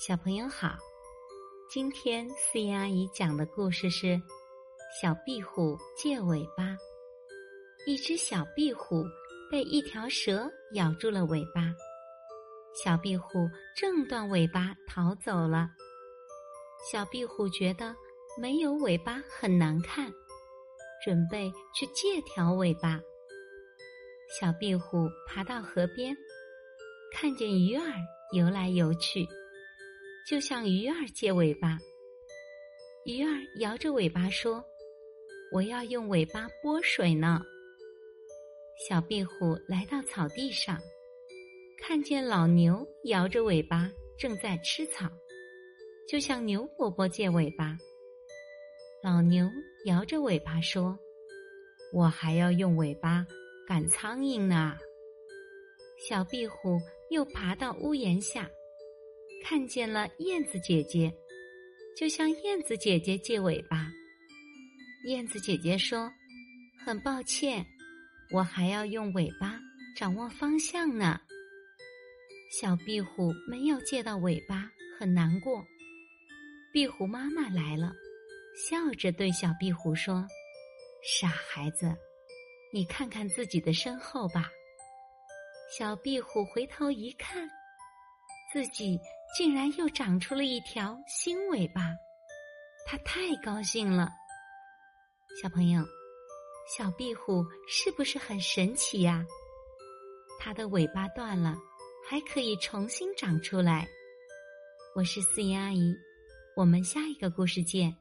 小朋友好，今天思妍阿姨讲的故事是《小壁虎借尾巴》。一只小壁虎被一条蛇咬住了尾巴，小壁虎挣断尾巴逃走了。小壁虎觉得没有尾巴很难看，准备去借条尾巴。小壁虎爬到河边，看见鱼儿游来游去。就向鱼儿借尾巴，鱼儿摇着尾巴说：“我要用尾巴拨水呢。”小壁虎来到草地上，看见老牛摇着尾巴正在吃草，就向牛伯伯借尾巴。老牛摇着尾巴说：“我还要用尾巴赶苍蝇呢。”小壁虎又爬到屋檐下。看见了燕子姐姐，就向燕子姐姐借尾巴。燕子姐姐说：“很抱歉，我还要用尾巴掌握方向呢。”小壁虎没有借到尾巴，很难过。壁虎妈妈来了，笑着对小壁虎说：“傻孩子，你看看自己的身后吧。”小壁虎回头一看。自己竟然又长出了一条新尾巴，它太高兴了。小朋友，小壁虎是不是很神奇呀？它的尾巴断了，还可以重新长出来。我是思妍阿姨，我们下一个故事见。